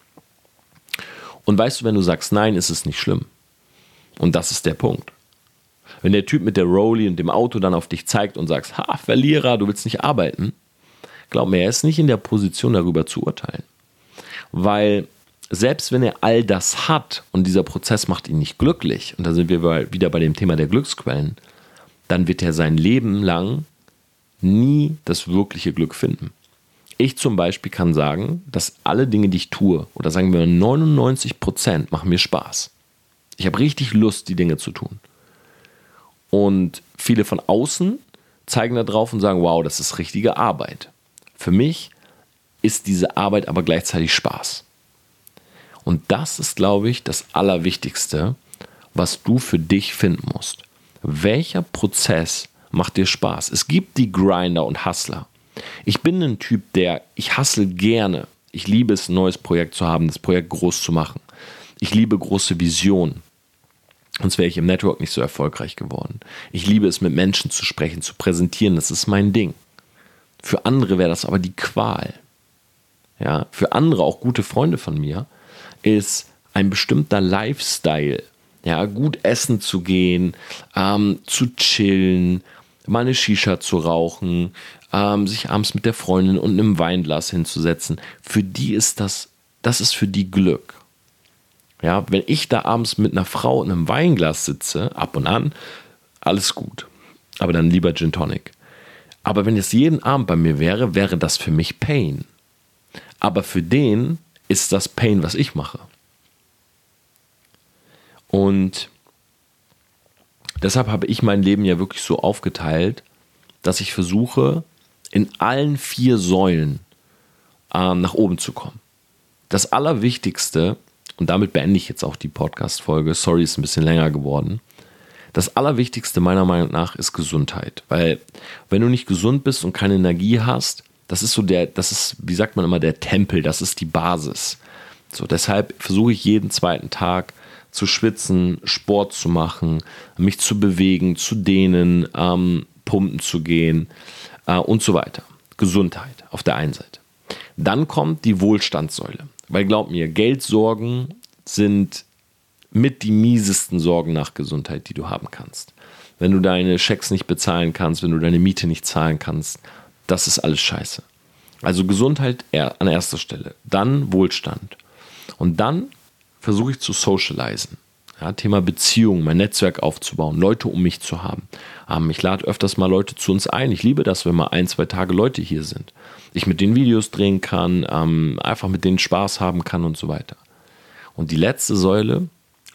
Und weißt du, wenn du sagst nein, ist es nicht schlimm. Und das ist der Punkt. Wenn der Typ mit der Rolli und dem Auto dann auf dich zeigt und sagst, ha, Verlierer, du willst nicht arbeiten, glaub mir, er ist nicht in der Position, darüber zu urteilen. Weil selbst wenn er all das hat und dieser Prozess macht ihn nicht glücklich, und da sind wir wieder bei dem Thema der Glücksquellen, dann wird er sein Leben lang nie das wirkliche Glück finden. Ich zum Beispiel kann sagen, dass alle Dinge, die ich tue, oder sagen wir 99 Prozent, machen mir Spaß. Ich habe richtig Lust, die Dinge zu tun. Und viele von außen zeigen da drauf und sagen, wow, das ist richtige Arbeit. Für mich ist diese Arbeit aber gleichzeitig Spaß. Und das ist, glaube ich, das Allerwichtigste, was du für dich finden musst. Welcher Prozess macht dir Spaß? Es gibt die Grinder und Hustler. Ich bin ein Typ, der, ich hustle gerne. Ich liebe es, ein neues Projekt zu haben, das Projekt groß zu machen. Ich liebe große Visionen. Sonst wäre ich im Network nicht so erfolgreich geworden. Ich liebe es, mit Menschen zu sprechen, zu präsentieren. Das ist mein Ding. Für andere wäre das aber die Qual. Ja, für andere, auch gute Freunde von mir, ist ein bestimmter Lifestyle. Ja, gut essen zu gehen, ähm, zu chillen, mal eine Shisha zu rauchen, ähm, sich abends mit der Freundin und einem Weinglas hinzusetzen. Für die ist das, das ist für die Glück. Ja, wenn ich da abends mit einer Frau und einem Weinglas sitze, ab und an, alles gut. Aber dann lieber Gin Tonic. Aber wenn es jeden Abend bei mir wäre, wäre das für mich Pain. Aber für den ist das Pain, was ich mache. Und deshalb habe ich mein Leben ja wirklich so aufgeteilt, dass ich versuche, in allen vier Säulen ähm, nach oben zu kommen. Das Allerwichtigste, und damit beende ich jetzt auch die Podcast-Folge, sorry, ist ein bisschen länger geworden. Das Allerwichtigste meiner Meinung nach ist Gesundheit. Weil, wenn du nicht gesund bist und keine Energie hast, das ist so der, das ist, wie sagt man immer, der Tempel, das ist die Basis. So, deshalb versuche ich jeden zweiten Tag zu schwitzen, Sport zu machen, mich zu bewegen, zu dehnen, ähm, pumpen zu gehen äh, und so weiter. Gesundheit auf der einen Seite. Dann kommt die Wohlstandssäule. Weil glaub mir, Geldsorgen sind mit die miesesten Sorgen nach Gesundheit, die du haben kannst. Wenn du deine Schecks nicht bezahlen kannst, wenn du deine Miete nicht zahlen kannst, das ist alles scheiße. Also Gesundheit an erster Stelle, dann Wohlstand. Und dann versuche ich zu socialisen. Ja, Thema Beziehung, mein Netzwerk aufzubauen, Leute um mich zu haben. Ähm, ich lade öfters mal Leute zu uns ein. Ich liebe das, wenn mal ein, zwei Tage Leute hier sind. Ich mit den Videos drehen kann, ähm, einfach mit denen Spaß haben kann und so weiter. Und die letzte Säule,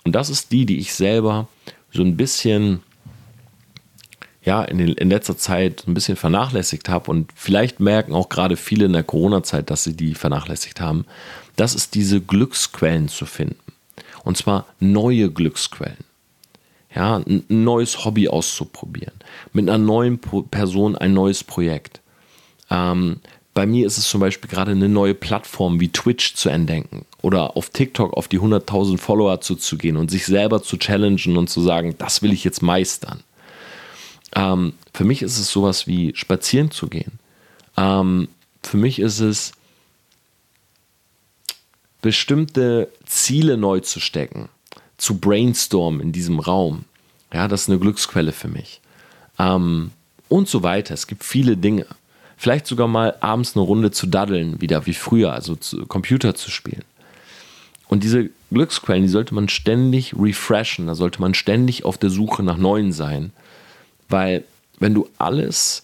und das ist die, die ich selber so ein bisschen ja, in, den, in letzter Zeit ein bisschen vernachlässigt habe und vielleicht merken auch gerade viele in der Corona-Zeit, dass sie die vernachlässigt haben, das ist diese Glücksquellen zu finden. Und zwar neue Glücksquellen. Ja, ein neues Hobby auszuprobieren. Mit einer neuen Person ein neues Projekt. Ähm, bei mir ist es zum Beispiel gerade eine neue Plattform wie Twitch zu entdecken oder auf TikTok auf die 100.000 Follower zuzugehen und sich selber zu challengen und zu sagen, das will ich jetzt meistern. Ähm, für mich ist es sowas wie spazieren zu gehen. Ähm, für mich ist es bestimmte Ziele neu zu stecken, zu brainstormen in diesem Raum. Ja, das ist eine Glücksquelle für mich. Ähm, und so weiter. Es gibt viele Dinge. Vielleicht sogar mal abends eine Runde zu daddeln, wieder wie früher, also zu, Computer zu spielen. Und diese Glücksquellen, die sollte man ständig refreshen, da sollte man ständig auf der Suche nach neuen sein. Weil wenn du alles,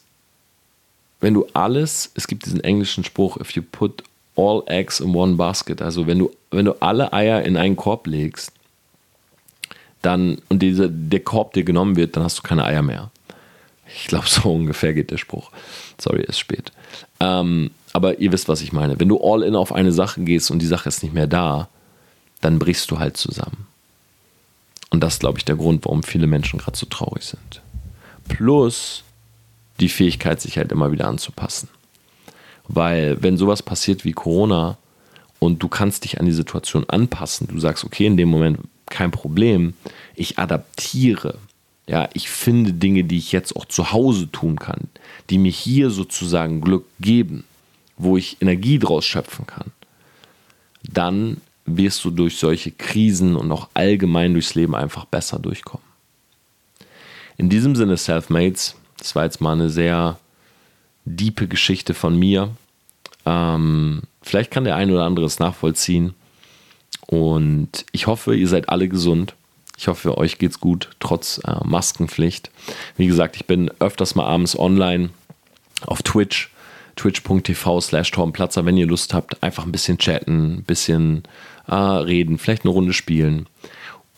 wenn du alles, es gibt diesen englischen Spruch, if you put all eggs in one basket, also wenn du, wenn du alle Eier in einen Korb legst, dann, und dieser, der Korb dir genommen wird, dann hast du keine Eier mehr. Ich glaube, so [LAUGHS] ungefähr geht der Spruch. Sorry, ist spät. Ähm, aber ihr wisst, was ich meine. Wenn du all in auf eine Sache gehst und die Sache ist nicht mehr da, dann brichst du halt zusammen. Und das ist, glaube ich, der Grund, warum viele Menschen gerade so traurig sind plus die Fähigkeit, sich halt immer wieder anzupassen. Weil wenn sowas passiert wie Corona und du kannst dich an die Situation anpassen, du sagst, okay, in dem Moment kein Problem, ich adaptiere. Ja, ich finde Dinge, die ich jetzt auch zu Hause tun kann, die mir hier sozusagen Glück geben, wo ich Energie draus schöpfen kann. Dann wirst du durch solche Krisen und auch allgemein durchs Leben einfach besser durchkommen. In diesem Sinne, Selfmates, das war jetzt mal eine sehr diepe Geschichte von mir. Ähm, vielleicht kann der ein oder andere es nachvollziehen. Und ich hoffe, ihr seid alle gesund. Ich hoffe, euch geht's gut, trotz äh, Maskenpflicht. Wie gesagt, ich bin öfters mal abends online auf Twitch. twitch.tv slash Torbenplatzer, wenn ihr Lust habt, einfach ein bisschen chatten, ein bisschen äh, reden, vielleicht eine Runde spielen.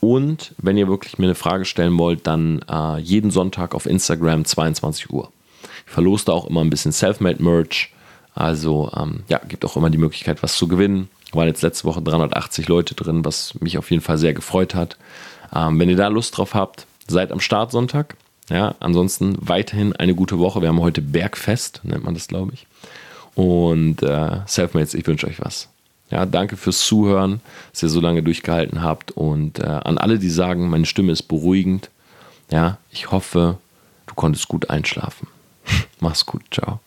Und wenn ihr wirklich mir eine Frage stellen wollt, dann äh, jeden Sonntag auf Instagram 22 Uhr. Ich verloste auch immer ein bisschen Selfmade-Merch. Also ähm, ja, gibt auch immer die Möglichkeit, was zu gewinnen. Waren jetzt letzte Woche 380 Leute drin, was mich auf jeden Fall sehr gefreut hat. Ähm, wenn ihr da Lust drauf habt, seid am Start Sonntag. Ja, ansonsten weiterhin eine gute Woche. Wir haben heute Bergfest, nennt man das, glaube ich. Und äh, Selfmates, ich wünsche euch was. Ja, danke fürs Zuhören, dass ihr so lange durchgehalten habt. Und äh, an alle, die sagen, meine Stimme ist beruhigend, ja, ich hoffe, du konntest gut einschlafen. Mach's gut, ciao.